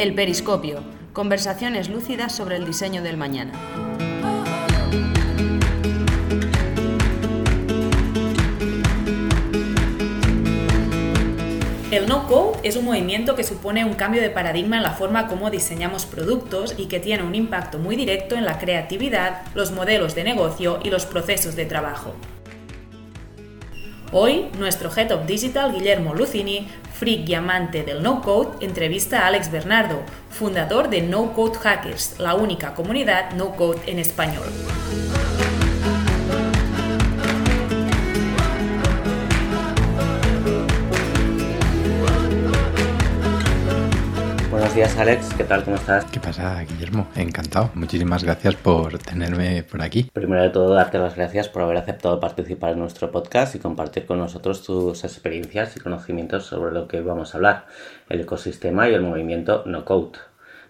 El Periscopio, conversaciones lúcidas sobre el diseño del mañana. El no-code es un movimiento que supone un cambio de paradigma en la forma como diseñamos productos y que tiene un impacto muy directo en la creatividad, los modelos de negocio y los procesos de trabajo. Hoy, nuestro Head of Digital, Guillermo Lucini, freak y amante del no-code, entrevista a Alex Bernardo, fundador de No Code Hackers, la única comunidad no-code en español. Buenos días Alex, ¿qué tal? ¿Cómo estás? ¿Qué pasa, Guillermo? Encantado. Muchísimas gracias por tenerme por aquí. Primero de todo, darte las gracias por haber aceptado participar en nuestro podcast y compartir con nosotros tus experiencias y conocimientos sobre lo que vamos a hablar, el ecosistema y el movimiento no code.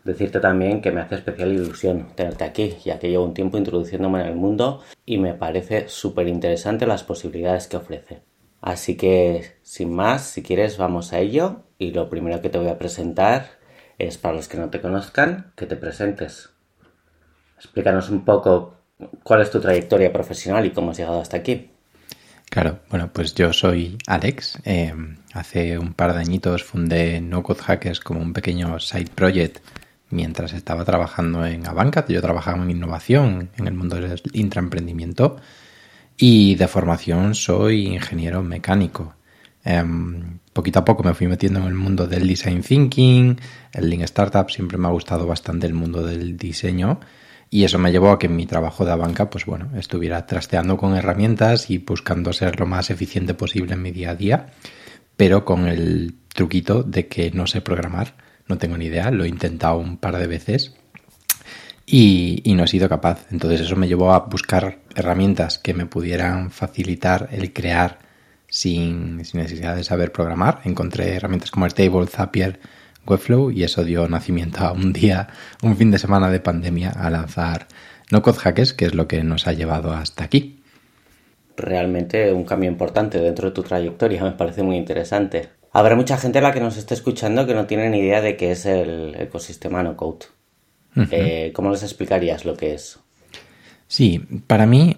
Decirte también que me hace especial ilusión tenerte aquí, ya que llevo un tiempo introduciéndome en el mundo y me parece súper interesante las posibilidades que ofrece. Así que, sin más, si quieres, vamos a ello. Y lo primero que te voy a presentar es para los que no te conozcan, que te presentes. Explícanos un poco cuál es tu trayectoria profesional y cómo has llegado hasta aquí. Claro, bueno, pues yo soy Alex. Eh, hace un par de añitos fundé No Code Hackers como un pequeño side project mientras estaba trabajando en Avancat. Yo trabajaba en innovación en el mundo del intraemprendimiento y de formación soy ingeniero mecánico. Em, poquito a poco me fui metiendo en el mundo del design thinking, el Lean Startup, siempre me ha gustado bastante el mundo del diseño y eso me llevó a que mi trabajo de banca, pues bueno, estuviera trasteando con herramientas y buscando ser lo más eficiente posible en mi día a día, pero con el truquito de que no sé programar, no tengo ni idea, lo he intentado un par de veces y, no he sido capaz. Entonces eso me llevó a buscar herramientas que me pudieran facilitar el crear sin, necesidad de saber programar. Encontré herramientas como Airtable, Zapier, Webflow y eso dio nacimiento a un día, un fin de semana de pandemia a lanzar No Code Hackers, que es lo que nos ha llevado hasta aquí. Realmente un cambio importante dentro de tu trayectoria, me parece muy interesante. Habrá mucha gente a la que nos esté escuchando que no tiene ni idea de qué es el ecosistema no code. Eh, ¿Cómo les explicarías lo que es? Sí, para mí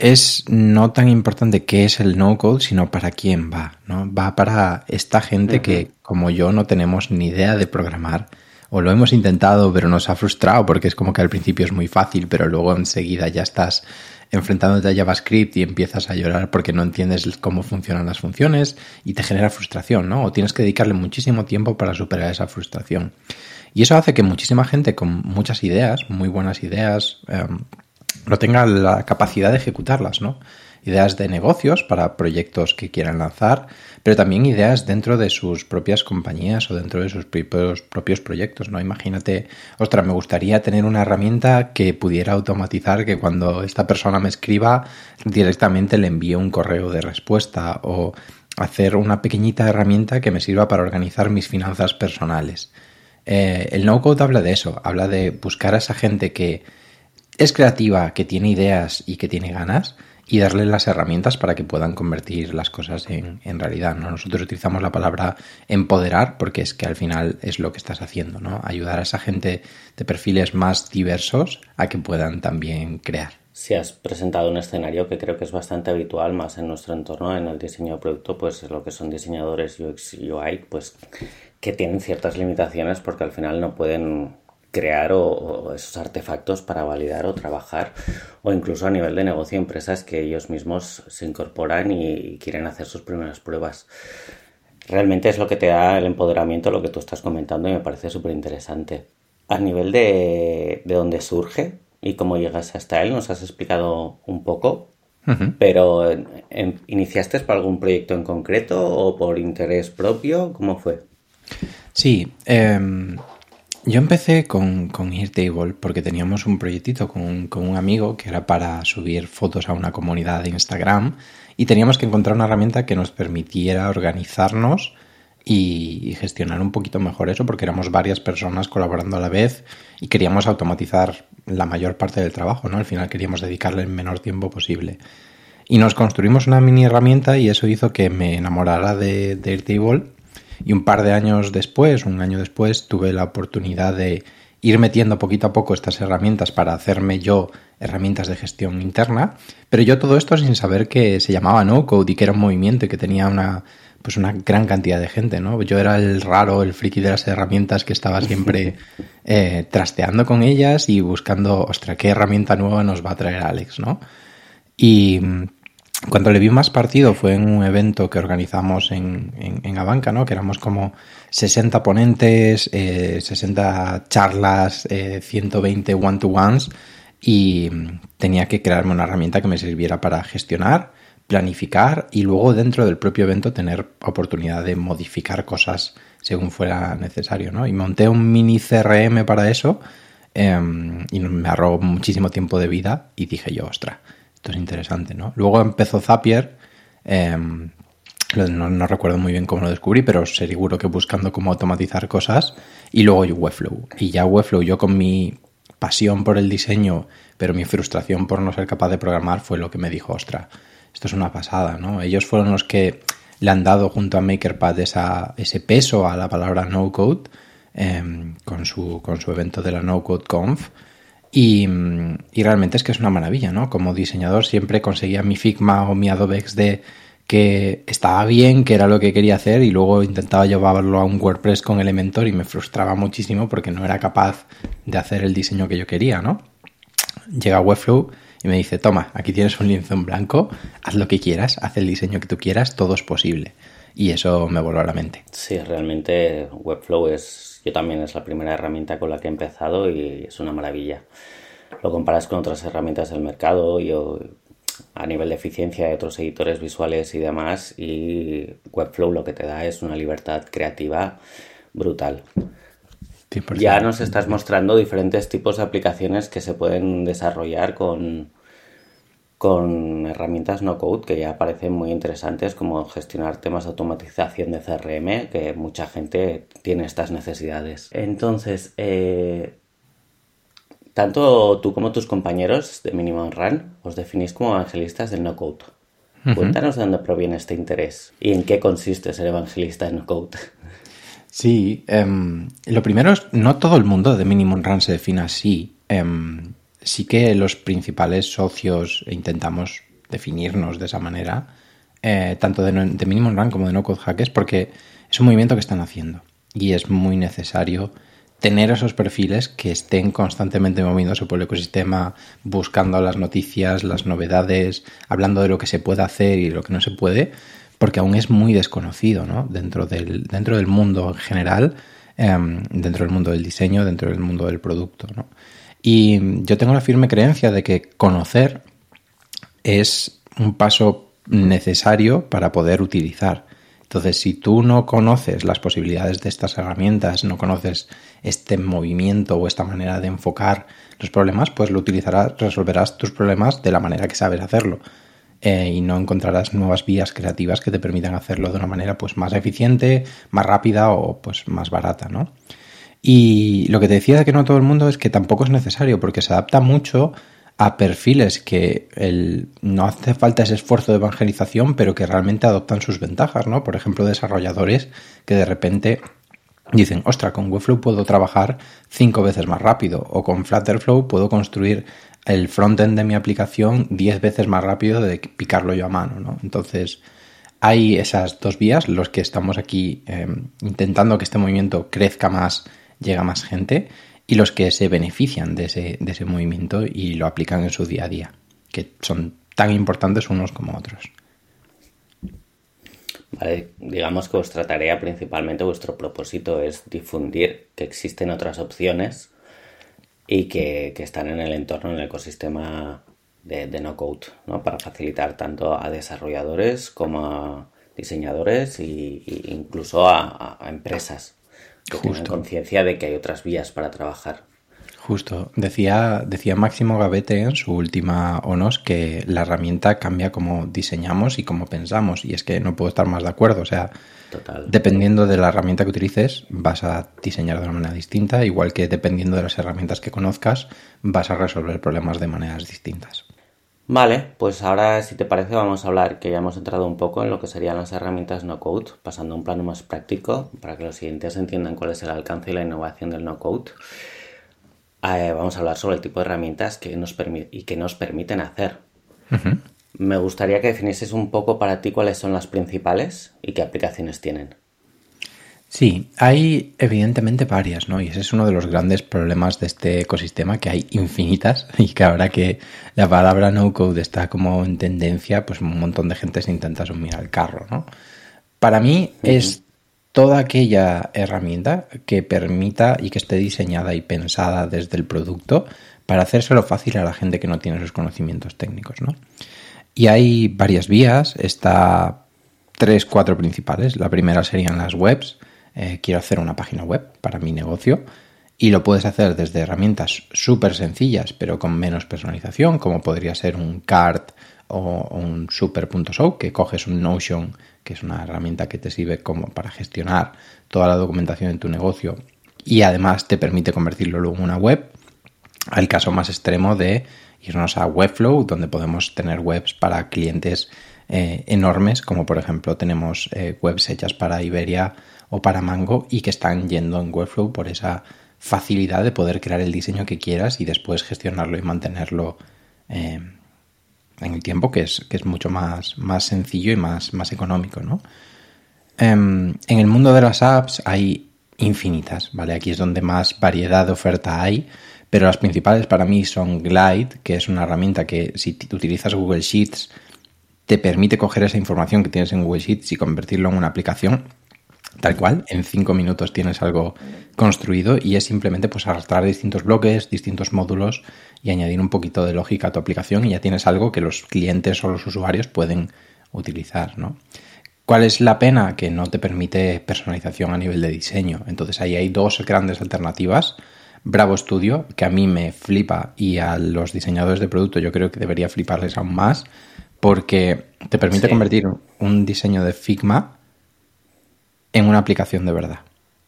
es no tan importante qué es el no-code, sino para quién va, ¿no? Va para esta gente que, como yo, no tenemos ni idea de programar, o lo hemos intentado, pero nos ha frustrado, porque es como que al principio es muy fácil, pero luego enseguida ya estás enfrentándote a JavaScript y empiezas a llorar porque no entiendes cómo funcionan las funciones y te genera frustración, ¿no? O tienes que dedicarle muchísimo tiempo para superar esa frustración. Y eso hace que muchísima gente con muchas ideas, muy buenas ideas, em, no tenga la capacidad de ejecutarlas, ¿no? Ideas de negocios para proyectos que quieran lanzar, pero también ideas dentro de sus propias compañías o dentro de sus propios, propios proyectos, ¿no? Imagínate, ostras, me gustaría tener una herramienta que pudiera automatizar que cuando esta persona me escriba directamente le envíe un correo de respuesta o hacer una pequeñita herramienta que me sirva para organizar mis finanzas personales. Eh, el no-code habla de eso, habla de buscar a esa gente que es creativa, que tiene ideas y que tiene ganas y darle las herramientas para que puedan convertir las cosas en, realidad. ¿no? Nosotros utilizamos la palabra empoderar porque es que al final es lo que estás haciendo, ¿no? Ayudar a esa gente de perfiles más diversos a que puedan también crear. Si has presentado un escenario que creo que es bastante habitual más en nuestro entorno, en el diseño de producto, pues lo que son diseñadores UX UI, pues que tienen ciertas limitaciones porque al final no pueden crear o, esos artefactos para validar o trabajar o incluso a nivel de negocio empresas que ellos mismos se incorporan y, quieren hacer sus primeras pruebas. Realmente es lo que te da el empoderamiento, lo que tú estás comentando y me parece súper interesante. A nivel de, de dónde surge y cómo llegas hasta él, nos has explicado un poco, pero ¿iniciaste para algún proyecto en concreto o por interés propio? ¿Cómo fue? Sí, eh, yo empecé con, con Airtable porque teníamos un proyectito con con un amigo que era para subir fotos a una comunidad de Instagram y teníamos que encontrar una herramienta que nos permitiera organizarnos y, gestionar un poquito mejor eso porque éramos varias personas colaborando a la vez y queríamos automatizar la mayor parte del trabajo, ¿no? Al final queríamos dedicarle el menor tiempo posible. Y nos construimos una mini herramienta y eso hizo que me enamorara de, de Airtable Y un par de años después, un año después, tuve la oportunidad de ir metiendo poquito a poco estas herramientas para hacerme yo herramientas de gestión interna, pero yo todo esto sin saber que se llamaba no code y que era un movimiento y que tenía una pues una gran cantidad de gente, ¿no? Yo era el raro, el friki de las herramientas que estaba siempre eh, trasteando con ellas y buscando, ostra, qué herramienta nueva nos va a traer Alex, ¿no? Y cuando le vi más partido fue en un evento que organizamos en, en, Abanca, ¿no? Que éramos como 60 ponentes, 60 eh, charlas, 120 eh, one-to-ones y tenía que crearme una herramienta que me sirviera para gestionar planificar y luego dentro del propio evento tener oportunidad de modificar cosas según fuera necesario, ¿no? Y monté un mini CRM para eso em, y me ahorró muchísimo tiempo de vida y dije yo, ostra, esto es interesante, ¿no? Luego empezó Zapier, em, no, recuerdo muy bien cómo lo descubrí, pero seguro que buscando cómo automatizar cosas y luego Webflow. Y ya Webflow yo con mi pasión por el diseño, pero mi frustración por no ser capaz de programar fue lo que me dijo, ostra, esto es una pasada, ¿no? Ellos fueron los que le han dado junto a MakerPad esa, ese peso a la palabra no code em, con, su, con su evento de la No Code Conf. Y, y, realmente es que es una maravilla, ¿no? Como diseñador siempre conseguía mi Figma o mi Adobe XD que estaba bien, que era lo que quería hacer y luego intentaba llevarlo a un WordPress con Elementor y me frustraba muchísimo porque no era capaz de hacer el diseño que yo quería, ¿no? Llega Webflow y me dice, toma, aquí tienes un lienzo en blanco, haz lo que quieras, haz el diseño que tú quieras, todo es posible. Y eso me voló a la mente. Sí, realmente Webflow es, yo también es la primera herramienta con la que he empezado y es una maravilla. Lo comparas con otras herramientas del mercado y a nivel de eficiencia de otros editores visuales y demás y Webflow lo que te da es una libertad creativa brutal. Ya nos estás mostrando diferentes tipos de aplicaciones que se pueden desarrollar con, con herramientas no code que ya parecen muy interesantes como gestionar temas de automatización de CRM que mucha gente tiene estas necesidades. Entonces, eh, tanto tú como tus compañeros de Minimum Run os definís como evangelistas del no code. Cuéntanos de dónde proviene este interés y en qué consiste ser evangelista de no code. Sí, em, lo primero es, no todo el mundo de Minimum Run se define así. Em, sí que los principales socios intentamos definirnos de esa manera, eh, tanto de, de, Minimum Run como de No Code Hackers, porque es un movimiento que están haciendo y es muy necesario tener esos perfiles que estén constantemente moviéndose por el ecosistema, buscando las noticias, las novedades, hablando de lo que se puede hacer y lo que no se puede, porque aún es muy desconocido ¿no? dentro, del, dentro del mundo en general, em, dentro del mundo del diseño, dentro del mundo del producto. ¿no? Y yo tengo la firme creencia de que conocer es un paso necesario para poder utilizar. Entonces, si tú no conoces las posibilidades de estas herramientas, no conoces este movimiento o esta manera de enfocar los problemas, pues lo utilizarás, resolverás tus problemas de la manera que sabes hacerlo. Eh, y no encontrarás nuevas vías creativas que te permitan hacerlo de una manera pues más eficiente, más rápida o pues más barata, ¿no? Y lo que te decía de que no todo el mundo es que tampoco es necesario porque se adapta mucho a perfiles que el, no hace falta ese esfuerzo de evangelización, pero que realmente adoptan sus ventajas, ¿no? Por ejemplo, desarrolladores que de repente dicen, ostra, con Webflow puedo trabajar cinco veces más rápido o con Flutterflow puedo construir el frontend de mi aplicación 10 veces más rápido de picarlo yo a mano, ¿no? Entonces, hay esas dos vías, los que estamos aquí em, intentando que este movimiento crezca más, llega más gente, y los que se benefician de ese, de ese movimiento y lo aplican en su día a día, que son tan importantes unos como otros. Vale, digamos que vuestra tarea principalmente, vuestro propósito es difundir que existen otras opciones y que, están en el entorno, en el ecosistema de, no code, ¿no? para facilitar tanto a desarrolladores como a diseñadores e incluso a, empresas que tengan conciencia de que hay otras vías para trabajar. Justo. Decía, decía Máximo Gavete en su última ONOS que la herramienta cambia como diseñamos y como pensamos. Y es que no puedo estar más de acuerdo. O sea, Dependiendo de la herramienta que utilices, vas a diseñar de una manera distinta, igual que dependiendo de las herramientas que conozcas, vas a resolver problemas de maneras distintas. Vale, pues ahora si te parece vamos a hablar que ya hemos entrado un poco en lo que serían las herramientas no code, pasando a un plano más práctico para que los siguientes entiendan cuál es el alcance y la innovación del no code. Eh, vamos a hablar sobre el tipo de herramientas que nos y que nos permiten hacer. Me gustaría que definieses un poco para ti cuáles son las principales y qué aplicaciones tienen. Sí, hay evidentemente varias, ¿no? Y ese es uno de los grandes problemas de este ecosistema, que hay infinitas y que ahora que la palabra no code está como en tendencia, pues un montón de gente se intenta sumir al carro, ¿no? Para mí es toda aquella herramienta que permita y que esté diseñada y pensada desde el producto para hacérselo fácil a la gente que no tiene esos conocimientos técnicos, ¿no? Y hay varias vías, está tres, cuatro principales. La primera serían las webs, eh, quiero hacer una página web para mi negocio y lo puedes hacer desde herramientas súper sencillas pero con menos personalización como podría ser un cart o un super.show que coges un Notion que es una herramienta que te sirve como para gestionar toda la documentación en tu negocio y además te permite convertirlo luego en una web al caso más extremo de irnos a Webflow donde podemos tener webs para clientes eh, enormes como por ejemplo tenemos eh, webs hechas para Iberia o para Mango y que están yendo en Webflow por esa facilidad de poder crear el diseño que quieras y después gestionarlo y mantenerlo eh, en el tiempo, que es, que es mucho más, más sencillo y más, más económico, ¿no? Em, en el mundo de las apps hay infinitas, ¿vale? Aquí es donde más variedad de oferta hay, pero las principales para mí son Glide, que es una herramienta que si utilizas Google Sheets te permite coger esa información que tienes en Google Sheets y convertirlo en una aplicación tal cual, en cinco minutos tienes algo construido y es simplemente pues arrastrar distintos bloques, distintos módulos y añadir un poquito de lógica a tu aplicación y ya tienes algo que los clientes o los usuarios pueden utilizar, ¿no? ¿Cuál es la pena? Que no te permite personalización a nivel de diseño. Entonces ahí hay dos grandes alternativas. Bravo Studio, que a mí me flipa y a los diseñadores de producto yo creo que debería fliparles aún más, porque te permite convertir un diseño de Figma en una aplicación de verdad,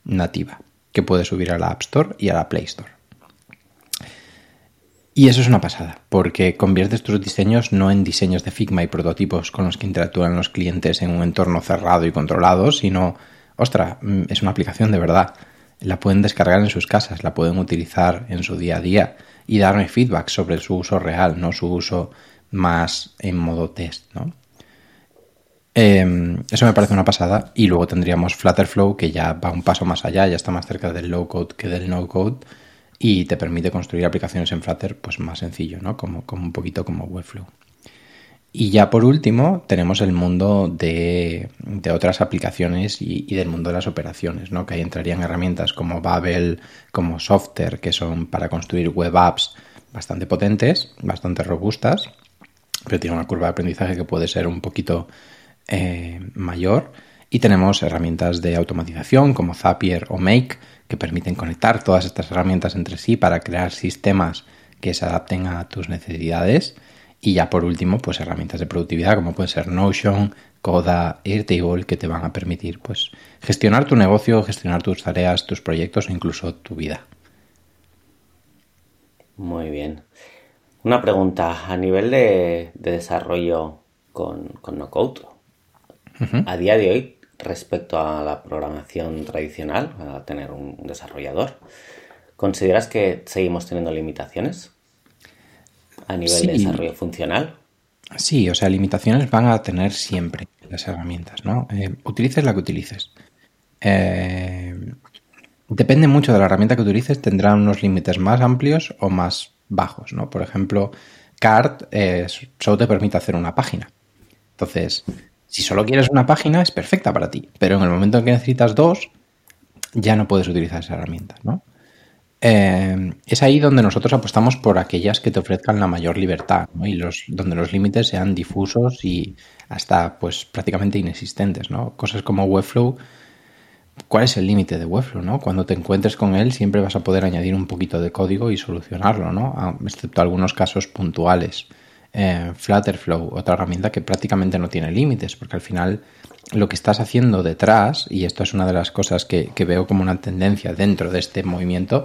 nativa, que puedes subir a la App Store y a la Play Store. Y eso es una pasada, porque conviertes tus diseños no en diseños de Figma y prototipos con los que interactúan los clientes en un entorno cerrado y controlado, sino, ostra, mm, es una aplicación de verdad. La pueden descargar en sus casas, la pueden utilizar en su día a día y darme feedback sobre su uso real, no su uso más en modo test, ¿no? Em, eso me parece una pasada. Y luego tendríamos Flutterflow, que ya va un paso más allá, ya está más cerca del low code que del no code. Y te permite construir aplicaciones en Flutter pues más sencillo, ¿no? Como, como un poquito como Webflow. Y ya por último tenemos el mundo de, otras aplicaciones y, y, del mundo de las operaciones, ¿no? Que ahí entrarían herramientas como Babel, como Software, que son para construir web apps bastante potentes, bastante robustas, pero tiene una curva de aprendizaje que puede ser un poquito eh, mayor y tenemos herramientas de automatización como Zapier o Make que permiten conectar todas estas herramientas entre sí para crear sistemas que se adapten a tus necesidades y ya por último pues herramientas de productividad como puede ser Notion, Coda, Airtable que te van a permitir pues gestionar tu negocio, gestionar tus tareas, tus proyectos o incluso tu vida. Muy bien. Una pregunta a nivel de, desarrollo con, con no code a día de hoy, respecto a la programación tradicional, a tener un desarrollador, ¿consideras que seguimos teniendo limitaciones a nivel de desarrollo funcional? Sí, o sea, limitaciones van a tener siempre las herramientas, ¿no? Eh, utilices la que utilices. Eh, depende mucho de la herramienta que utilices, tendrá unos límites más amplios o más bajos, ¿no? Por ejemplo, CART eh, solo te permite hacer una página. Entonces, si solo quieres una página, es perfecta para ti, pero en el momento en que necesitas dos, ya no puedes utilizar esa herramienta, ¿no? Eh, es ahí donde nosotros apostamos por aquellas que te ofrezcan la mayor libertad y los, donde los límites sean difusos y hasta pues prácticamente inexistentes, ¿no? Cosas como Webflow. ¿Cuál es el límite de Webflow? ¿no? Cuando te encuentres con él siempre vas a poder añadir un poquito de código y solucionarlo, ¿no? Ah, excepto algunos casos puntuales. Eh, Flutterflow, otra herramienta que prácticamente no tiene límites, porque al final lo que estás haciendo detrás, y esto es una de las cosas que, veo como una tendencia dentro de este movimiento,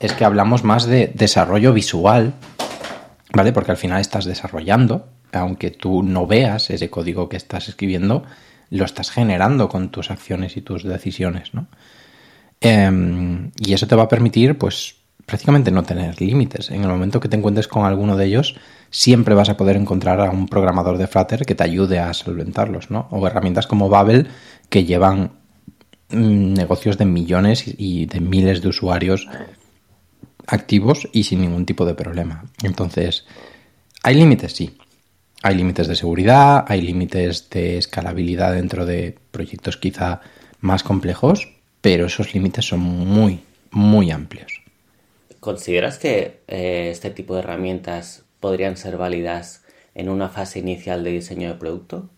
es que hablamos más de desarrollo visual ¿vale? Porque al final estás desarrollando, aunque tú no veas ese código que estás escribiendo, lo estás generando con tus acciones y tus decisiones, ¿no? Em, y eso te va a permitir, pues, prácticamente no tener límites. En el momento que te encuentres con alguno de ellos, siempre vas a poder encontrar a un programador de Flutter que te ayude a solventarlos, ¿no? O herramientas como Babel que llevan mm, negocios de millones y de miles de usuarios activos y sin ningún tipo de problema. Entonces, ¿hay límites? Sí. Hay límites de seguridad, hay límites de escalabilidad dentro de proyectos quizá más complejos, pero esos límites son muy, muy amplios. ¿Consideras que eh, este tipo de herramientas podrían ser válidas en una fase inicial de diseño de producto?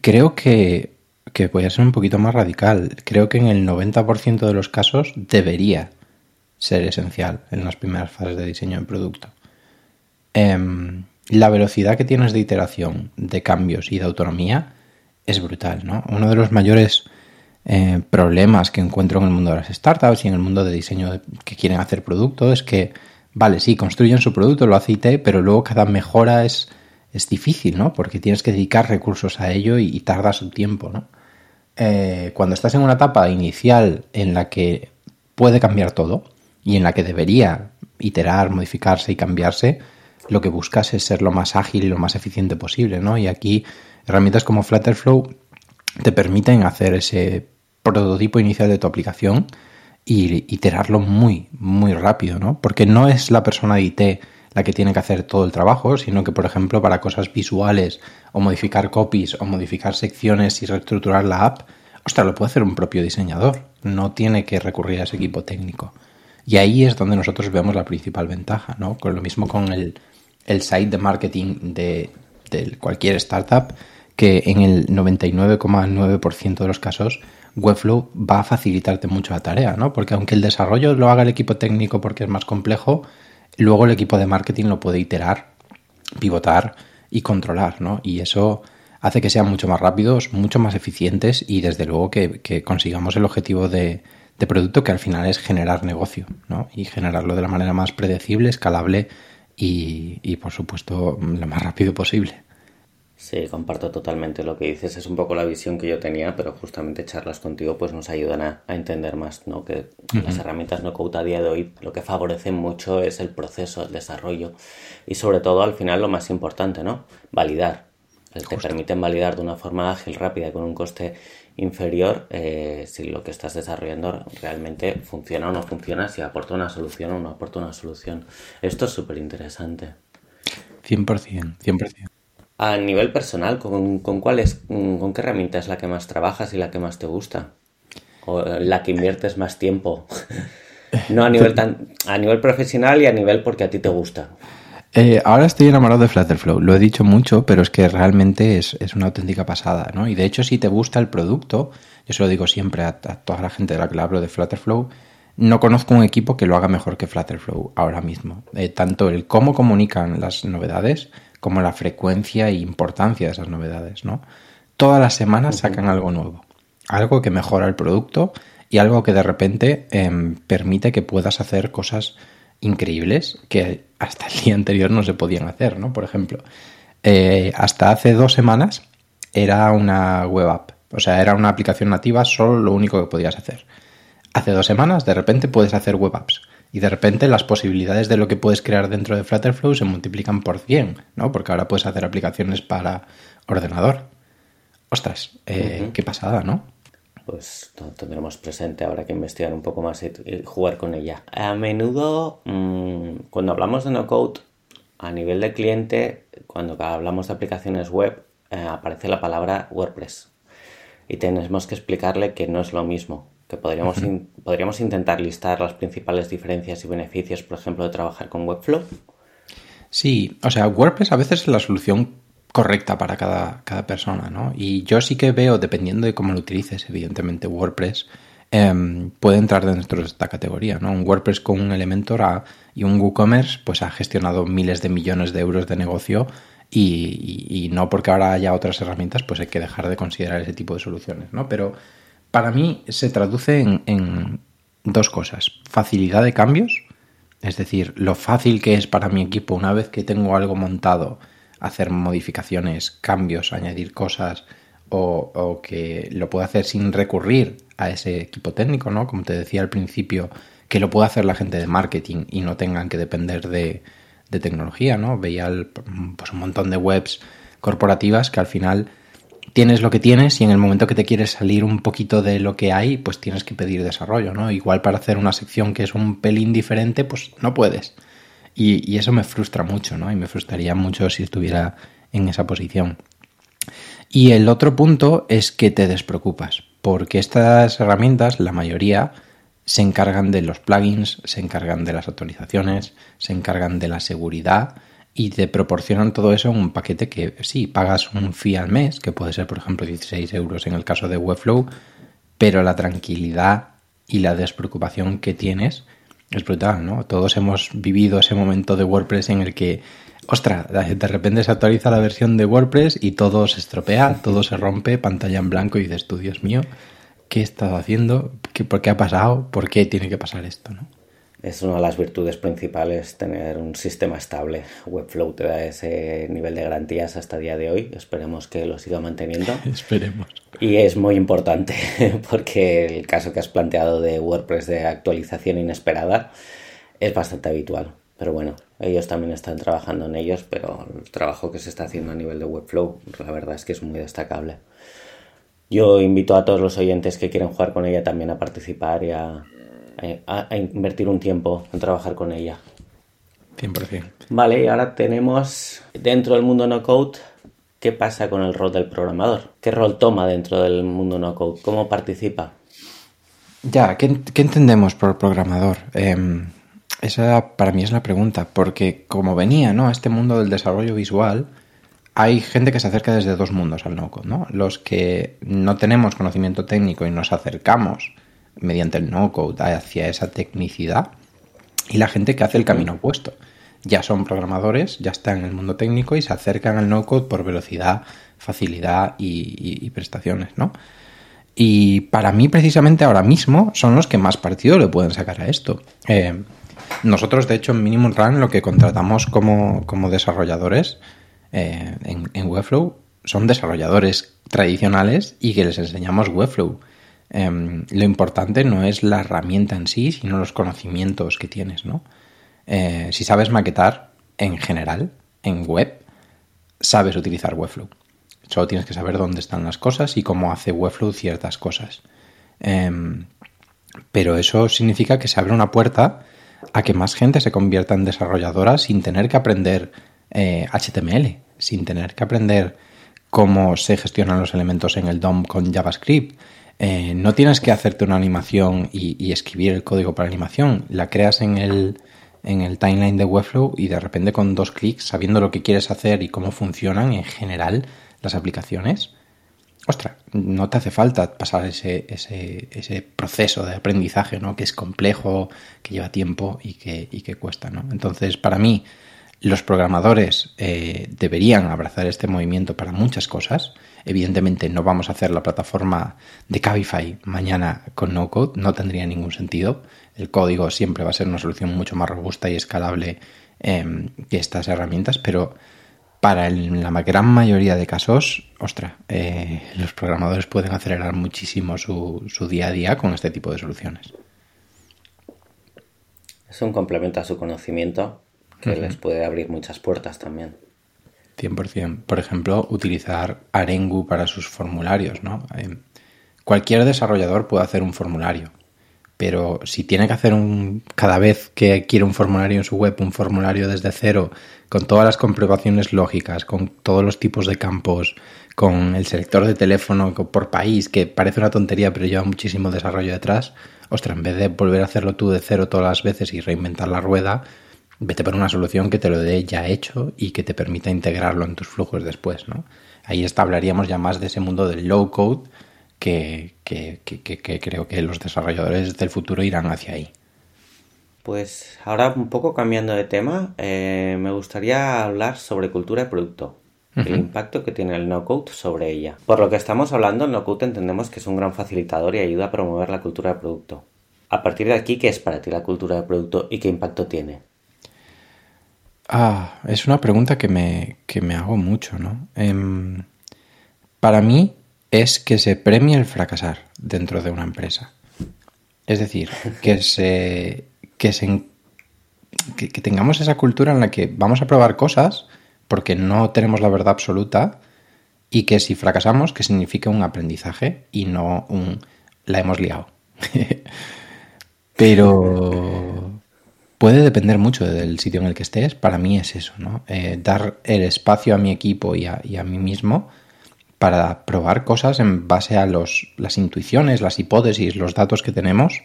Creo que, que ser un poquito más radical. Creo que en el 90% de los casos debería ser esencial en las primeras fases de diseño de producto. Em, la velocidad que tienes de iteración, de cambios y de autonomía es brutal, ¿no? Uno de los mayores eh, problemas que encuentro en el mundo de las startups y en el mundo de diseño que quieren hacer producto es que, vale, sí, construyen su producto, lo hace IT, pero luego cada mejora es, es difícil, ¿no? Porque tienes que dedicar recursos a ello y, tarda su tiempo, ¿no? Eh, cuando estás en una etapa inicial en la que puede cambiar todo, y en la que debería iterar, modificarse y cambiarse, lo que buscas es ser lo más ágil y lo más eficiente posible, ¿no? Y aquí herramientas como Flutterflow te permiten hacer ese prototipo inicial de tu aplicación y iterarlo muy, muy rápido, ¿no? Porque no es la persona de IT la que tiene que hacer todo el trabajo, sino que, por ejemplo, para cosas visuales o modificar copies o modificar secciones y reestructurar la app, ostras, lo puede hacer un propio diseñador. No tiene que recurrir a ese equipo técnico. Y ahí es donde nosotros vemos la principal ventaja, ¿no? Con lo mismo con el, el site de marketing de, cualquier startup, que en el 99,9% de los casos Webflow va a facilitarte mucho la tarea, ¿no? Porque aunque el desarrollo lo haga el equipo técnico porque es más complejo, luego el equipo de marketing lo puede iterar, pivotar y controlar, ¿no? Y eso hace que sean mucho más rápidos, mucho más eficientes y desde luego que consigamos el objetivo de, producto que al final es generar negocio, ¿no? Y generarlo de la manera más predecible, escalable y, por supuesto lo más rápido posible. Sí, comparto totalmente lo que dices. Es un poco la visión que yo tenía, pero justamente charlas contigo pues nos ayudan a, entender más, ¿no? Que las herramientas no code a día de hoy lo que favorecen mucho es el proceso, el desarrollo y sobre todo al final lo más importante, ¿no? Validar. El te permiten validar de una forma ágil, rápida y con un coste inferior eh, si lo que estás desarrollando realmente funciona o no funciona, si aporta una solución o no aporta una solución. Esto es súper interesante. 100%, 100%. A nivel personal, ¿con, con, cuál es, ¿con qué herramienta es la que más trabajas y la que más te gusta? ¿O la que inviertes más tiempo? no a nivel, tan, a nivel profesional y a nivel porque a ti te gusta. Eh, ahora estoy enamorado de Flutterflow. Lo he dicho mucho, pero es que realmente es, una auténtica pasada, ¿no? Y de hecho, si te gusta el producto, yo se lo digo siempre a, toda la gente de la que le hablo de Flutterflow, no conozco un equipo que lo haga mejor que Flutterflow ahora mismo. Eh, tanto el cómo comunican las novedades como la frecuencia e importancia de esas novedades, ¿no? Todas las semanas sacan algo nuevo, algo que mejora el producto y algo que de repente em, permite que puedas hacer cosas increíbles que hasta el día anterior no se podían hacer, ¿no? Por ejemplo, eh, hasta hace dos semanas era una web app, o sea, era una aplicación nativa, solo lo único que podías hacer. Hace dos semanas, de repente, puedes hacer web apps. Y de repente las posibilidades de lo que puedes crear dentro de Flutterflow se multiplican por 100, ¿no? Porque ahora puedes hacer aplicaciones para ordenador. Ostras, eh, qué pasada, ¿no? pues lo tendremos presente, habrá que investigar un poco más y, jugar con ella. A menudo, mm, cuando hablamos de no code, a nivel de cliente, cuando hablamos de aplicaciones web, eh, aparece la palabra WordPress. Y tenemos que explicarle que no es lo mismo, que podríamos, podríamos intentar listar las principales diferencias y beneficios, por ejemplo, de trabajar con Webflow. Sí, o sea, WordPress a veces es la solución correcta para cada, cada, persona, ¿no? Y yo sí que veo, dependiendo de cómo lo utilices, evidentemente WordPress em, puede entrar dentro de esta categoría, ¿no? Un WordPress con un Elementor y un WooCommerce pues ha gestionado miles de millones de euros de negocio y, no porque ahora haya otras herramientas pues hay que dejar de considerar ese tipo de soluciones, ¿no? Pero para mí se traduce en, en dos cosas, facilidad de cambios Es decir, lo fácil que es para mi equipo una vez que tengo algo montado, hacer modificaciones, cambios, añadir cosas o, que lo puedo hacer sin recurrir a ese equipo técnico, ¿no? Como te decía al principio, que lo pueda hacer la gente de marketing y no tengan que depender de, tecnología, ¿no? Veía pues un montón de webs corporativas que al final tienes lo que tienes y en el momento que te quieres salir un poquito de lo que hay, pues tienes que pedir desarrollo, ¿no? Igual para hacer una sección que es un pelín diferente, pues no puedes. Y, eso me frustra mucho, ¿no? Y me frustraría mucho si estuviera en esa posición. Y el otro punto es que te despreocupas, porque estas herramientas, la mayoría, se encargan de los plugins, se encargan de las actualizaciones, se encargan de la seguridad y te proporcionan todo eso en un paquete que sí, pagas un fee al mes, que puede ser por ejemplo 16 euros en el caso de Webflow, pero la tranquilidad y la despreocupación que tienes es brutal, ¿no? Todos hemos vivido ese momento de WordPress en el que, ostras, de repente se actualiza la versión de WordPress y todo se estropea, todo se rompe, pantalla en blanco y dices tú, Dios mío, ¿qué he estado haciendo? ¿Qué, ¿Por qué ha pasado? ¿Por qué tiene que pasar esto? ¿no? Es una de las virtudes principales tener un sistema estable. Webflow te da ese nivel de garantías hasta el día de hoy. Esperemos que lo siga manteniendo. Esperemos. Y es muy importante porque el caso que has planteado de WordPress de actualización inesperada es bastante habitual. Pero bueno, ellos también están trabajando en ellos, pero el trabajo que se está haciendo a nivel de Webflow, la verdad es que es muy destacable. Yo invito a todos los oyentes que quieren jugar con ella también a participar y a, a, a invertir un tiempo en trabajar con ella. 100%. Vale, y ahora tenemos dentro del mundo no code, ¿qué pasa con el rol del programador? ¿Qué rol toma dentro del mundo no code? ¿Cómo participa? Ya, ¿qué, qué entendemos por programador? Eh, esa para mí es la pregunta, porque como venía ¿no? a este mundo del desarrollo visual, hay gente que se acerca desde dos mundos al no-code, ¿no? Los que no tenemos conocimiento técnico y nos acercamos mediante el no-code hacia esa tecnicidad y la gente que hace el camino opuesto. Ya son programadores, ya están en el mundo técnico y se acercan al no-code por velocidad, facilidad y, prestaciones, ¿no? Y para mí, precisamente ahora mismo, son los que más partido le pueden sacar a esto. Eh, nosotros, de hecho, en Minimum Run lo que contratamos como, como desarrolladores eh, en, en, Webflow son desarrolladores tradicionales y que les enseñamos Webflow. Eh, lo importante no es la herramienta en sí, sino los conocimientos que tienes, ¿no? Eh, si sabes maquetar en general, en web, sabes utilizar Webflow. Solo tienes que saber dónde están las cosas y cómo hace Webflow ciertas cosas. Em, pero eso significa que se abre una puerta a que más gente se convierta en desarrolladora sin tener que aprender eh, HTML, sin tener que aprender cómo se gestionan los elementos en el DOM con JavaScript. Eh, no tienes que hacerte una animación y, escribir el código para animación. La creas en el, en el timeline de Webflow y de repente con dos clics, sabiendo lo que quieres hacer y cómo funcionan en general las aplicaciones, ostras, no te hace falta pasar ese, ese, ese proceso de aprendizaje, ¿no? Que es complejo, que lleva tiempo y que, y que cuesta, ¿no? Entonces, para mí, los programadores eh, deberían abrazar este movimiento para muchas cosas. Evidentemente no vamos a hacer la plataforma de Cabify mañana con no code, no tendría ningún sentido. El código siempre va a ser una solución mucho más robusta y escalable eh, que estas herramientas, pero para el, la gran mayoría de casos, ostra, eh, los programadores pueden acelerar muchísimo su, su día a día con este tipo de soluciones. Es un complemento a su conocimiento que uh -huh. les puede abrir muchas puertas también. 100%. Por ejemplo, utilizar Arengu para sus formularios, ¿no? Eh, cualquier desarrollador puede hacer un formulario, pero si tiene que hacer un cada vez que quiere un formulario en su web, un formulario desde cero, con todas las comprobaciones lógicas, con todos los tipos de campos, con el selector de teléfono por país, que parece una tontería, pero lleva muchísimo desarrollo detrás, ostras, en vez de volver a hacerlo tú de cero todas las veces y reinventar la rueda, vete por una solución que te lo dé ya hecho y que te permita integrarlo en tus flujos después, ¿no? Ahí hablaríamos ya más de ese mundo del low code que, que, que, que, creo que los desarrolladores del futuro irán hacia ahí. Pues ahora un poco cambiando de tema, eh, me gustaría hablar sobre cultura de producto. Uh -huh. El impacto que tiene el no-code sobre ella. Por lo que estamos hablando, el no-code entendemos que es un gran facilitador y ayuda a promover la cultura de producto. a partir de aquí, ¿qué es para ti la cultura de producto y qué impacto tiene? Ah, es una pregunta que me, que me hago mucho, ¿no? Em, para mí es que se premie el fracasar dentro de una empresa. Es decir, que se, que, se, que, tengamos esa cultura en la que vamos a probar cosas porque no tenemos la verdad absoluta y que si fracasamos, que signifique un aprendizaje y no un la hemos liado. Pero puede depender mucho del sitio en el que estés. Para mí es eso, ¿no? Eh, dar el espacio a mi equipo y a, mí mismo para probar cosas en base a los, las intuiciones, las hipótesis, los datos que tenemos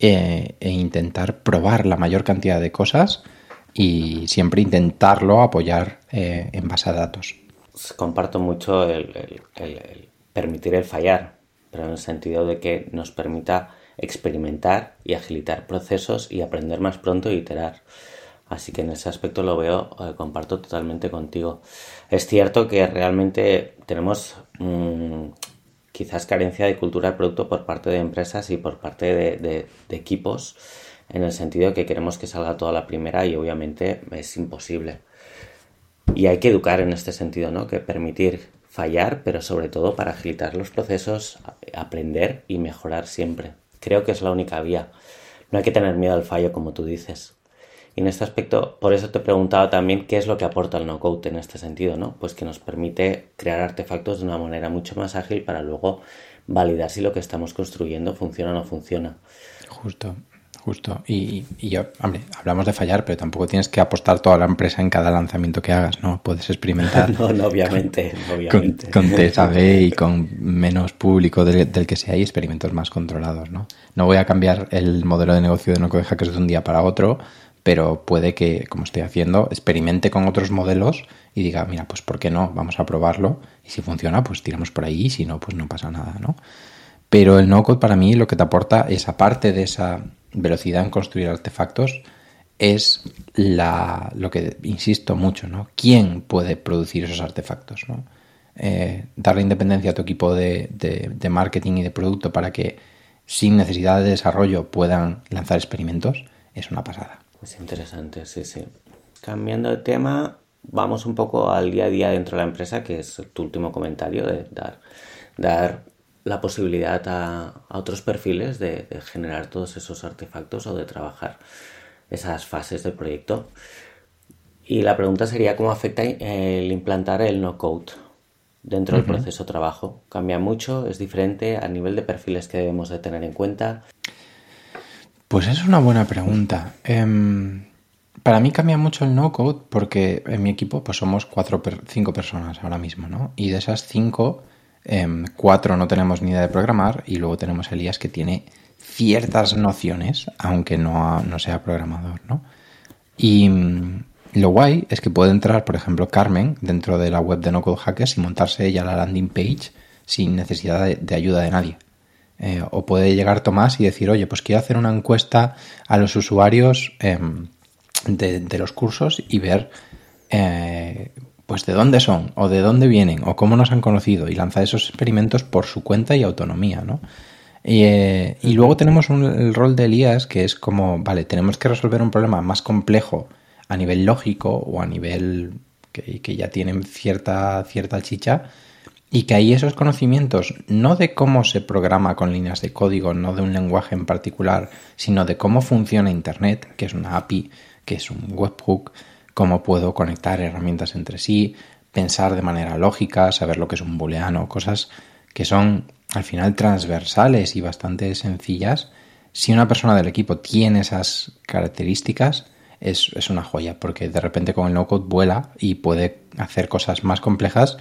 eh, e intentar probar la mayor cantidad de cosas y siempre intentarlo apoyar eh, en base a datos. Comparto mucho el permitir el fallar, pero en el sentido de que nos permita experimentar y agilitar procesos y aprender más pronto y iterar. Así que en ese aspecto lo veo, eh, comparto totalmente contigo. Es cierto que realmente tenemos mm, quizás carencia de cultura de producto por parte de empresas y por parte de, equipos, en el sentido de que queremos que salga toda la primera y obviamente es imposible. Y hay que educar en este sentido, ¿no? Que permitir fallar, pero sobre todo para agilitar los procesos, aprender y mejorar siempre. Creo que es la única vía. No hay que tener miedo al fallo, como tú dices. Y en este aspecto, por eso te he preguntado también qué es lo que aporta el no-code en este sentido, ¿no? Pues que nos permite crear artefactos de una manera mucho más ágil para luego validar si lo que estamos construyendo funciona o no funciona. Justo. Justo. Y, y, yo, hombre, hablamos de fallar, pero tampoco tienes que apostar toda la empresa en cada lanzamiento que hagas, ¿no? Puedes experimentar. no, no, obviamente. Con, obviamente. con, y con menos público del, que sea y experimentos más controlados, ¿no? No voy a cambiar el modelo de negocio de no que es de un día para otro, pero puede que, como estoy haciendo, experimente con otros modelos y diga, mira, pues ¿por qué no? Vamos a probarlo y si funciona, pues tiramos por ahí y si no, pues no pasa nada, ¿no? Pero el no-code para mí lo que te aporta es, aparte de esa velocidad en construir artefactos, es la, lo que insisto mucho, ¿no? ¿Quién puede producir esos artefactos? Eh, darle independencia a tu equipo de, de, marketing y de producto para que sin necesidad de desarrollo puedan lanzar experimentos es una pasada. Es interesante, sí, sí. Cambiando de tema, vamos un poco al día a día dentro de la empresa, que es tu último comentario de dar, dar la posibilidad a, otros perfiles de, generar todos esos artefactos o de trabajar esas fases del proyecto. Y la pregunta sería cómo afecta el implantar el no-code dentro del proceso de trabajo. ¿Cambia mucho? ¿Es diferente a nivel de perfiles que debemos de tener en cuenta? Pues es una buena pregunta. Em, para mí cambia mucho el no-code porque en mi equipo pues somos cuatro, cinco personas ahora mismo, ¿no? Y de esas cinco Em, cuatro no tenemos ni idea de programar y luego tenemos Elías que tiene ciertas nociones, aunque no, no sea programador, ¿no? Y mm, lo guay es que puede entrar, por ejemplo, Carmen dentro de la web de No Code Hackers y montarse ella la landing page sin necesidad de, ayuda de nadie. Eh, o puede llegar Tomás y decir, oye, pues quiero hacer una encuesta a los usuarios em, de, los cursos y ver eh, pues de dónde son, o de dónde vienen, o cómo nos han conocido, y lanza esos experimentos por su cuenta y autonomía, ¿no? Y, eh, luego tenemos el rol de Elías, que es como, vale, tenemos que resolver un problema más complejo a nivel lógico o a nivel que, ya tienen cierta, cierta chicha, y que ahí esos conocimientos, no de cómo se programa con líneas de código, no de un lenguaje en particular, sino de cómo funciona Internet, que es una API, que es un webhook, cómo puedo conectar herramientas entre sí, pensar de manera lógica, saber lo que es un booleano, cosas que son al final transversales y bastante sencillas. Si una persona del equipo tiene esas características, es, una joya, porque de repente con el no-code vuela y puede hacer cosas más complejas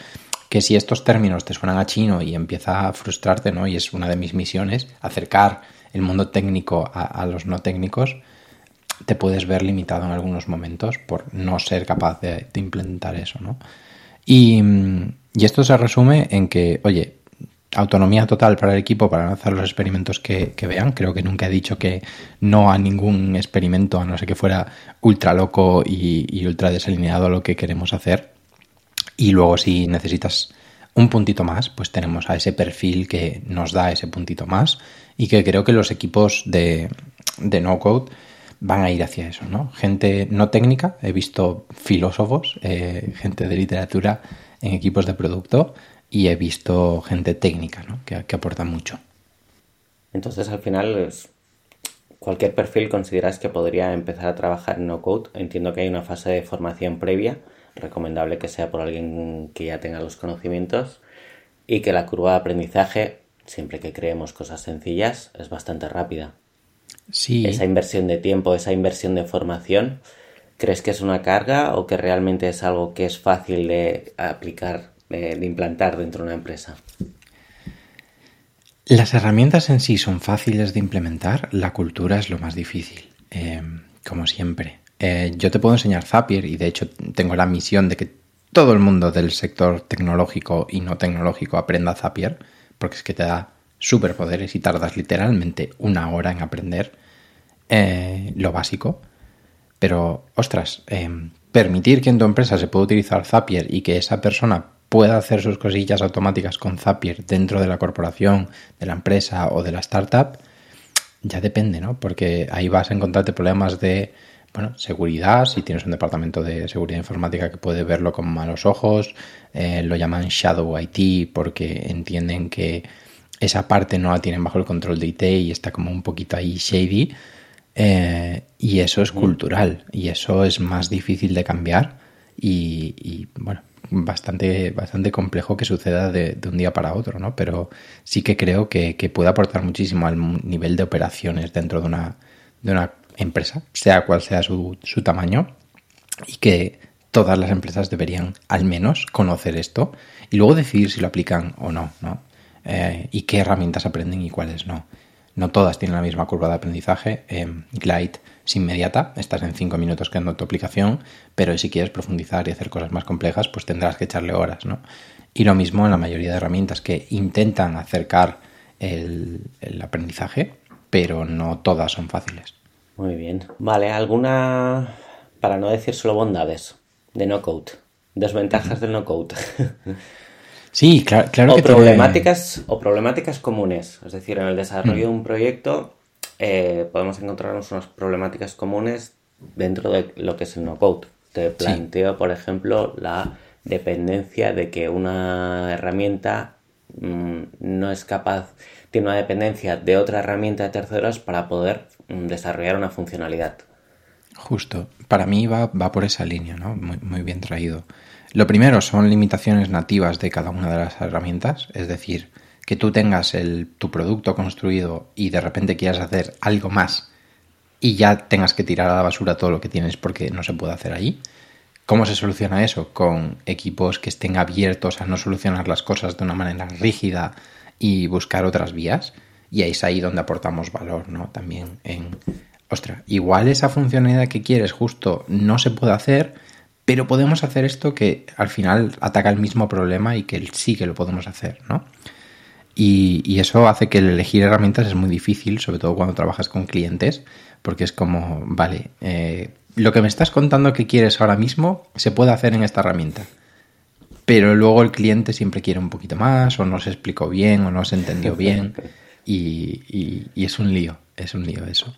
que si estos términos te suenan a chino y empieza a frustrarte, ¿no? Y es una de mis misiones, acercar el mundo técnico a los no técnicos, te puedes ver limitado en algunos momentos por no ser capaz de, implementar eso, ¿no? Y, esto se resume en que, oye, autonomía total para el equipo para lanzar los experimentos que, vean. Creo que nunca he dicho que no a ningún experimento, a no ser que fuera ultra loco y, ultra desalineado a lo que queremos hacer. Y luego si necesitas un puntito más, pues tenemos a ese perfil que nos da ese puntito más y que creo que los equipos de, de no code van a ir hacia eso, ¿no? Gente no técnica, he visto filósofos, eh, gente de literatura en equipos de producto y he visto gente técnica, ¿no? Que, que aporta mucho. Entonces, al final, cualquier perfil consideras que podría empezar a trabajar en no code. Entiendo que hay una fase de formación previa, recomendable que sea por alguien que ya tenga los conocimientos y que la curva de aprendizaje, siempre que creemos cosas sencillas, es bastante rápida. Sí. Esa inversión de tiempo, esa inversión de formación, ¿crees que es una carga o que realmente es algo que es fácil de aplicar, de, implantar dentro de una empresa? Las herramientas en sí son fáciles de implementar, la cultura es lo más difícil, eh, como siempre. Eh, yo te puedo enseñar Zapier y de hecho tengo la misión de que todo el mundo del sector tecnológico y no tecnológico aprenda Zapier, porque es que te da superpoderes y tardas literalmente una hora en aprender eh, lo básico. Pero, ostras, em, permitir que en tu empresa se pueda utilizar Zapier y que esa persona pueda hacer sus cosillas automáticas con Zapier dentro de la corporación, de la empresa o de la startup, ya depende, ¿no? Porque ahí vas a encontrarte problemas de, bueno, seguridad, si tienes un departamento de seguridad informática que puede verlo con malos ojos, eh, lo llaman Shadow IT porque entienden que esa parte no la tienen bajo el control de IT y está como un poquito ahí shady. Eh, y eso es cultural y eso es más difícil de cambiar y, bueno, bastante, bastante complejo que suceda de, un día para otro, ¿no? Pero sí que creo que, puede aportar muchísimo al nivel de operaciones dentro de una, de una empresa, sea cual sea su, su tamaño, y que todas las empresas deberían al menos conocer esto y luego decidir si lo aplican o no, ¿no? Eh, y qué herramientas aprenden y cuáles no. No todas tienen la misma curva de aprendizaje. Eh, Glide es inmediata, estás en 5 minutos creando tu aplicación, pero si quieres profundizar y hacer cosas más complejas, pues tendrás que echarle horas, ¿no? Y lo mismo en la mayoría de herramientas que intentan acercar el, el aprendizaje, pero no todas son fáciles. Muy bien. Vale, ¿alguna, para no decir solo bondades, de no code? Desventajas del no code. Sí, claro, claro o problemáticas O problemáticas comunes. Es decir, en el desarrollo de un proyecto eh, podemos encontrarnos unas problemáticas comunes dentro de lo que es el no-code. Te planteo, por ejemplo, la dependencia de que una herramienta mm, no es capaz, tiene una dependencia de otra herramienta de terceros para poder mm, desarrollar una funcionalidad. Justo, para mí va, va por esa línea, ¿no? Muy, muy bien traído. Lo primero son limitaciones nativas de cada una de las herramientas, es decir, que tú tengas el, tu producto construido y de repente quieras hacer algo más y ya tengas que tirar a la basura todo lo que tienes porque no se puede hacer allí. ¿Cómo se soluciona eso? Con equipos que estén abiertos a no solucionar las cosas de una manera rígida y buscar otras vías. Y ahí es ahí donde aportamos valor, ¿no? También en, ostra, igual esa funcionalidad que quieres justo no se puede hacer, pero podemos hacer esto que al final ataca el mismo problema y que sí que lo podemos hacer, ¿no? Y, eso hace que el elegir herramientas es muy difícil, sobre todo cuando trabajas con clientes, porque es como, vale, eh, lo que me estás contando que quieres ahora mismo se puede hacer en esta herramienta. Pero luego el cliente siempre quiere un poquito más, o no se explicó bien, o no se entendió bien, y, y es un lío, es un lío eso.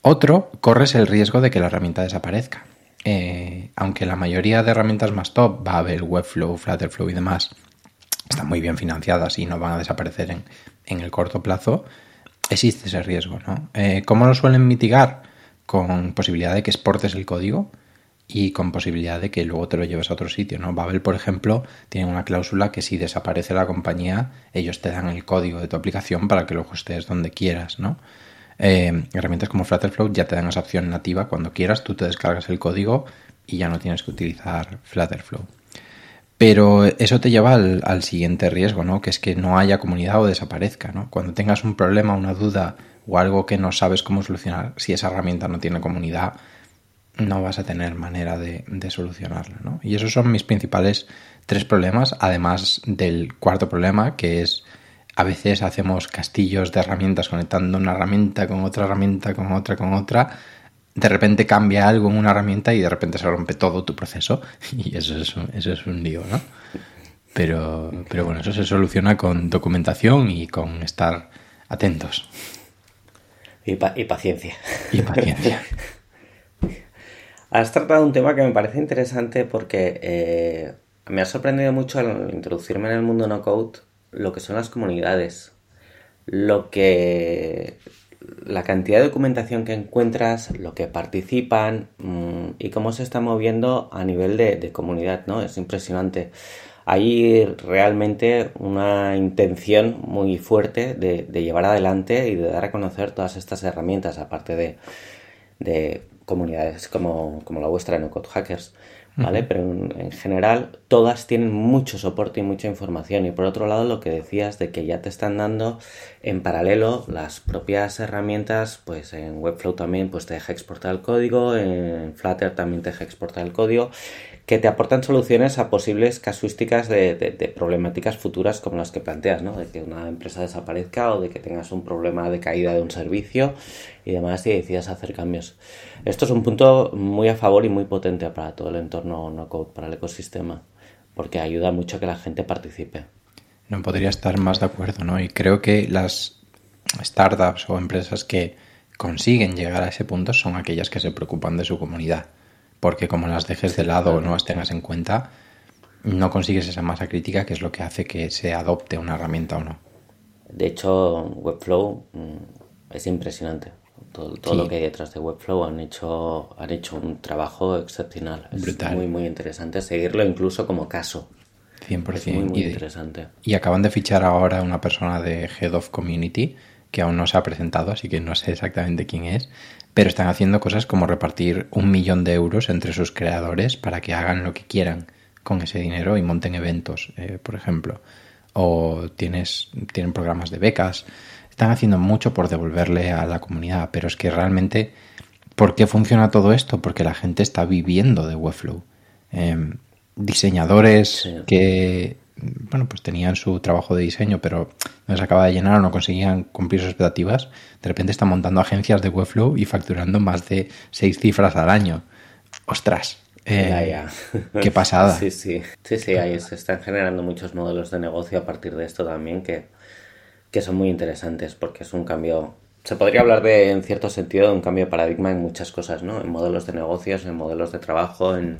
Otro, corres el riesgo de que la herramienta desaparezca. Eh, aunque la mayoría de herramientas más top, haber Webflow, Flutterflow y demás, están muy bien financiadas y no van a desaparecer en, el corto plazo, existe ese riesgo. ¿no? Eh, ¿Cómo lo suelen mitigar? Con posibilidad de que exportes el código y con posibilidad de que luego te lo lleves a otro sitio. ¿no? Babel, por ejemplo, tiene una cláusula que si desaparece la compañía, ellos te dan el código de tu aplicación para que luego estés donde quieras. ¿no? Eh, herramientas como Flutterflow ya te dan esa opción nativa. Cuando quieras, tú te descargas el código y ya no tienes que utilizar Flutterflow. Pero eso te lleva al, siguiente riesgo, ¿no? Que es que no haya comunidad o desaparezca, ¿no? Cuando tengas un problema, una duda o algo que no sabes cómo solucionar, si esa herramienta no tiene comunidad, no vas a tener manera de, de solucionarla. Y esos son mis principales tres problemas, además del cuarto problema, que es a veces hacemos castillos de herramientas conectando una herramienta con otra herramienta, con otra, con otra. De repente cambia algo en una herramienta y de repente se rompe todo tu proceso. Y eso es un, eso es un lío, ¿no? Pero, pero bueno, eso se soluciona con documentación y con estar atentos. Y, paciencia. Y paciencia. Has tratado un tema que me parece interesante porque eh, me ha sorprendido mucho al introducirme en el mundo no code lo que son las comunidades. Lo que. la cantidad de documentación que encuentras, lo que participan mm, y cómo se está moviendo a nivel de, comunidad, ¿no? Es impresionante hay realmente una intención muy fuerte de, llevar adelante y de dar a conocer todas estas herramientas, aparte de, comunidades como, la vuestra de No Code Hackers. ¿Vale? Pero en, general todas tienen mucho soporte y mucha información. Y por otro lado, lo que decías de que ya te están dando en paralelo las propias herramientas, pues en Webflow también pues te deja exportar el código, en Flutter también te deja exportar el código que te aportan soluciones a posibles casuísticas de, problemáticas futuras como las que planteas, ¿no? De que una empresa desaparezca o de que tengas un problema de caída de un servicio y demás y decidas hacer cambios. Esto es un punto muy a favor y muy potente para todo el entorno para el ecosistema, porque ayuda mucho a que la gente participe. No podría estar más de acuerdo, ¿no? Y creo que las startups o empresas que consiguen llegar a ese punto son aquellas que se preocupan de su comunidad porque como las dejes de lado o no las tengas en cuenta, no consigues esa masa crítica que es lo que hace que se adopte una herramienta o no. De hecho, Webflow mm, es impresionante. Todo, lo que hay detrás de Webflow han hecho, han hecho un trabajo excepcional. Es muy, muy interesante seguirlo incluso como caso. 100%. Es muy, muy interesante. Y acaban de fichar ahora una persona de Head of Community que aún no se ha presentado, así que no sé exactamente quién es, pero están haciendo cosas como repartir un millón de euros entre sus creadores para que hagan lo que quieran con ese dinero y monten eventos, eh, por ejemplo. O tienes, tienen programas de becas. Están haciendo mucho por devolverle a la comunidad, pero es que realmente, ¿por qué funciona todo esto? Porque la gente está viviendo de Webflow. Em, diseñadores que bueno, pues tenían su trabajo de diseño, pero no se acaba de llenar o no conseguían cumplir sus expectativas, de repente están montando agencias de Webflow y facturando más de seis cifras al año. ¡Ostras! Eh, ¡Qué pasada! Sí, sí, sí, sí, ahí se están generando muchos modelos de negocio a partir de esto también que, que son muy interesantes porque es un cambio se podría hablar de, en cierto sentido, de un cambio de paradigma en muchas cosas, ¿no? En modelos de negocios, en modelos de trabajo, en...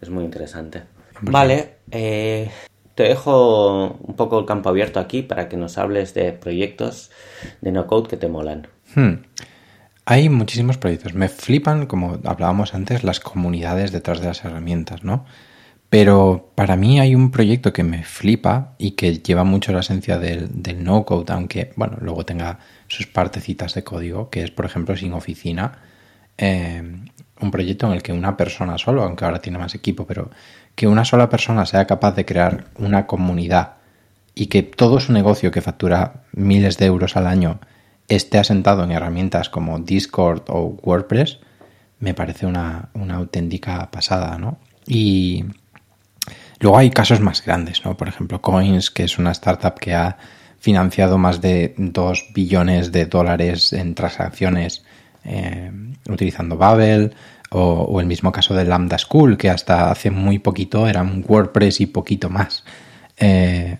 es muy interesante. Vale, eh, te dejo un poco el campo abierto aquí para que nos hables de proyectos de no code que te molan. Hmm. Hay muchísimos proyectos. Me flipan, como hablábamos antes, las comunidades detrás de las herramientas, ¿no? Pero para mí hay un proyecto que me flipa y que lleva mucho la esencia del, no code, aunque, bueno, luego tenga sus partecitas de código, que es, por ejemplo, sin oficina. Eh, un proyecto en el que una persona solo, aunque ahora tiene más equipo, pero que una sola persona sea capaz de crear una comunidad y que todo su negocio que factura miles de euros al año esté asentado en herramientas como Discord o WordPress, me parece una, auténtica pasada, ¿no? Y luego hay casos más grandes, ¿no? Por ejemplo, Coins, que es una startup que ha financiado más de 2 billones de dólares en transacciones eh, utilizando Babel, o, el mismo caso de Lambda School, que hasta hace muy poquito era un WordPress y poquito más. Eh,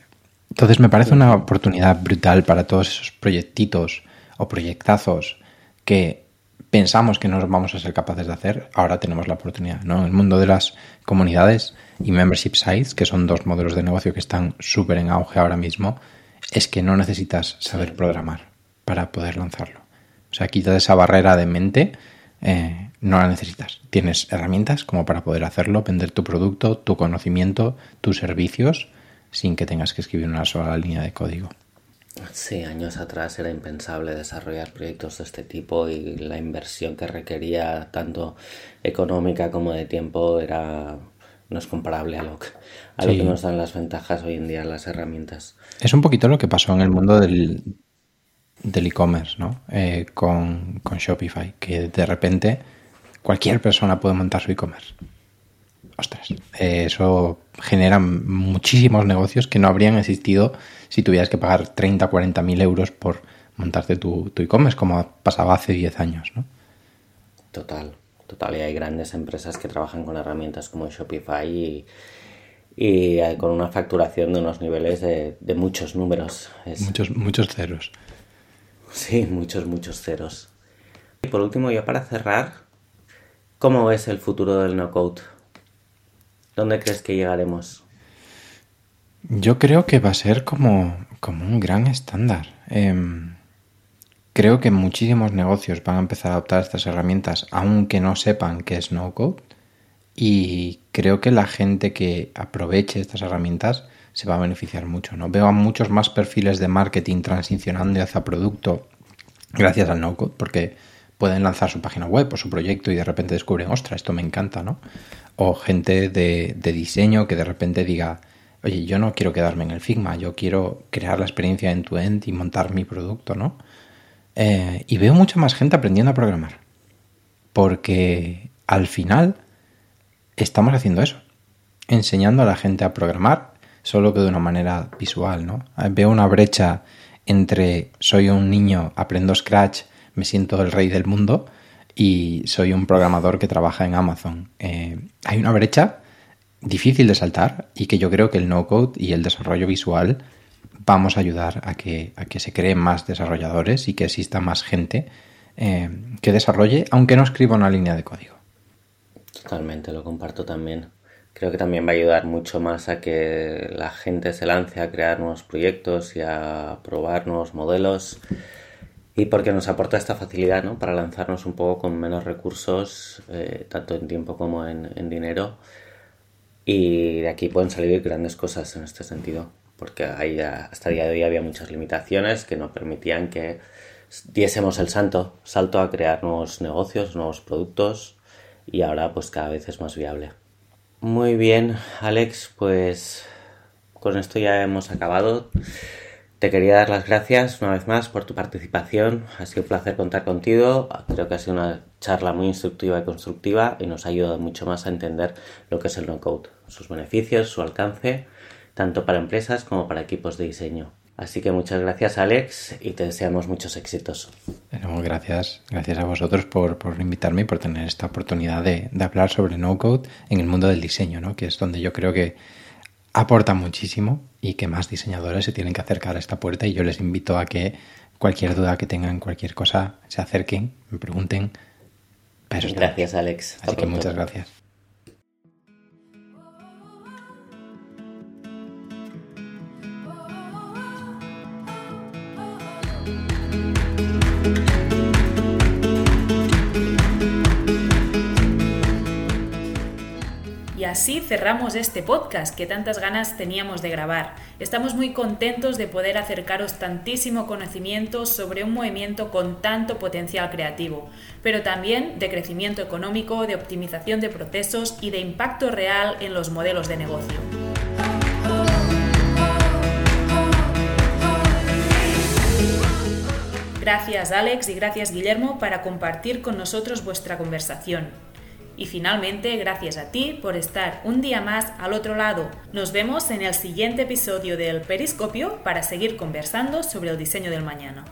entonces me parece una oportunidad brutal para todos esos proyectitos o proyectazos que pensamos que no vamos a ser capaces de hacer, ahora tenemos la oportunidad. ¿no? El mundo de las comunidades y membership sites, que son dos modelos de negocio que están súper en auge ahora mismo, es que no necesitas saber programar para poder lanzarlo. O sea, quita esa barrera de mente eh, no la necesitas. Tienes herramientas como para poder hacerlo, vender tu producto, tu conocimiento, tus servicios, sin que tengas que escribir una sola línea de código. Sí, años atrás era impensable desarrollar proyectos de este tipo y la inversión que requería tanto económica como de tiempo era no es comparable a lo que, a lo que nos dan las ventajas hoy en día las herramientas. Es un poquito lo que pasó en el mundo del, del e-commerce, ¿no? Eh, con, Shopify, que de repente cualquier persona puede montar su e-commerce. Ostras, eh, eso genera muchísimos negocios que no habrían existido si tuvieras que pagar 30, 40 mil euros por montarte tu, tu e-commerce, como pasaba hace 10 años, ¿no? Total, total. Y hay grandes empresas que trabajan con herramientas como Shopify y, y eh, con una facturación de unos niveles de, muchos números. Muchos, muchos ceros. Sí, muchos, muchos ceros. Y por último, ya para cerrar, ¿cómo es el futuro del no-code? ¿Dónde crees que llegaremos? Yo creo que va a ser como, como un gran estándar. Em, creo que muchísimos negocios van a empezar a adoptar estas herramientas, aunque no sepan qué es no-code. Y creo que la gente que aproveche estas herramientas se va a beneficiar mucho. ¿no? Veo a muchos más perfiles de marketing transicionando hacia producto gracias al no-code, porque pueden lanzar su página web o su proyecto y de repente descubren, ostra, esto me encanta, ¿no? O gente de, de diseño que de repente diga, oye, yo no quiero quedarme en el Figma, yo quiero crear la experiencia en tu end y montar mi producto, ¿no? Eh, y veo mucha más gente aprendiendo a programar. Porque al final estamos haciendo eso. Enseñando a la gente a programar, solo que de una manera visual, ¿no? Veo una brecha entre soy un niño, aprendo Scratch, me siento el rey del mundo y soy un programador que trabaja en Amazon. Eh, hay una brecha difícil de saltar y que yo creo que el no-code y el desarrollo visual vamos a ayudar a que, a que se creen más desarrolladores y que exista más gente eh, que desarrolle, aunque no escriba una línea de código. Totalmente, lo comparto también. Creo que también va a ayudar mucho más a que la gente se lance a crear nuevos proyectos y a probar nuevos modelos y porque nos aporta esta facilidad ¿no? para lanzarnos un poco con menos recursos, eh, tanto en tiempo como en, dinero y de aquí pueden salir grandes cosas en este sentido, porque ahí hasta el día de hoy había muchas limitaciones que no permitían que diésemos el santo, salto a crear nuevos negocios, nuevos productos y ahora pues cada vez es más viable. Muy bien, Alex, pues con esto ya hemos acabado. Te quería dar las gracias una vez más por tu participación. Ha sido un placer contar contigo. Creo que ha sido una charla muy instructiva y constructiva y nos ha ayudado mucho más a entender lo que es el no-code, sus beneficios, su alcance, tanto para empresas como para equipos de diseño. Así que muchas gracias Alex y te deseamos muchos éxitos. gracias, gracias a vosotros por, invitarme y por tener esta oportunidad de, de hablar sobre no-code en el mundo del diseño, ¿no? que es donde yo creo que aporta muchísimo y que más diseñadores se tienen que acercar a esta puerta y yo les invito a que cualquier duda que tengan, cualquier cosa, se acerquen, me pregunten. gracias, Alex. Así que muchas gracias. Así cerramos este podcast que tantas ganas teníamos de grabar. Estamos muy contentos de poder acercaros tantísimo conocimiento sobre un movimiento con tanto potencial creativo, pero también de crecimiento económico, de optimización de procesos y de impacto real en los modelos de negocio. Gracias Alex y gracias Guillermo para compartir con nosotros vuestra conversación. Y finalmente, gracias a ti por estar un día más al otro lado. Nos vemos en el siguiente episodio del Periscopio para seguir conversando sobre el diseño del mañana.